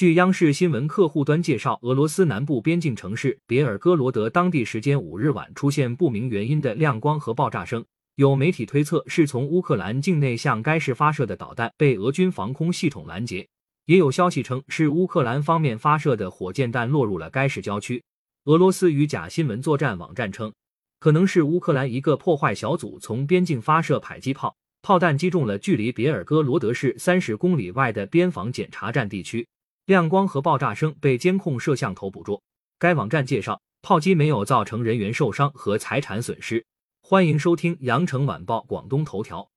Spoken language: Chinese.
据央视新闻客户端介绍，俄罗斯南部边境城市别尔哥罗德当地时间五日晚出现不明原因的亮光和爆炸声，有媒体推测是从乌克兰境内向该市发射的导弹被俄军防空系统拦截，也有消息称是乌克兰方面发射的火箭弹落入了该市郊区。俄罗斯与假新闻作战网站称，可能是乌克兰一个破坏小组从边境发射迫击炮，炮弹击中了距离别尔哥罗德市三十公里外的边防检查站地区。亮光和爆炸声被监控摄像头捕捉。该网站介绍，炮击没有造成人员受伤和财产损失。欢迎收听羊城晚报广东头条。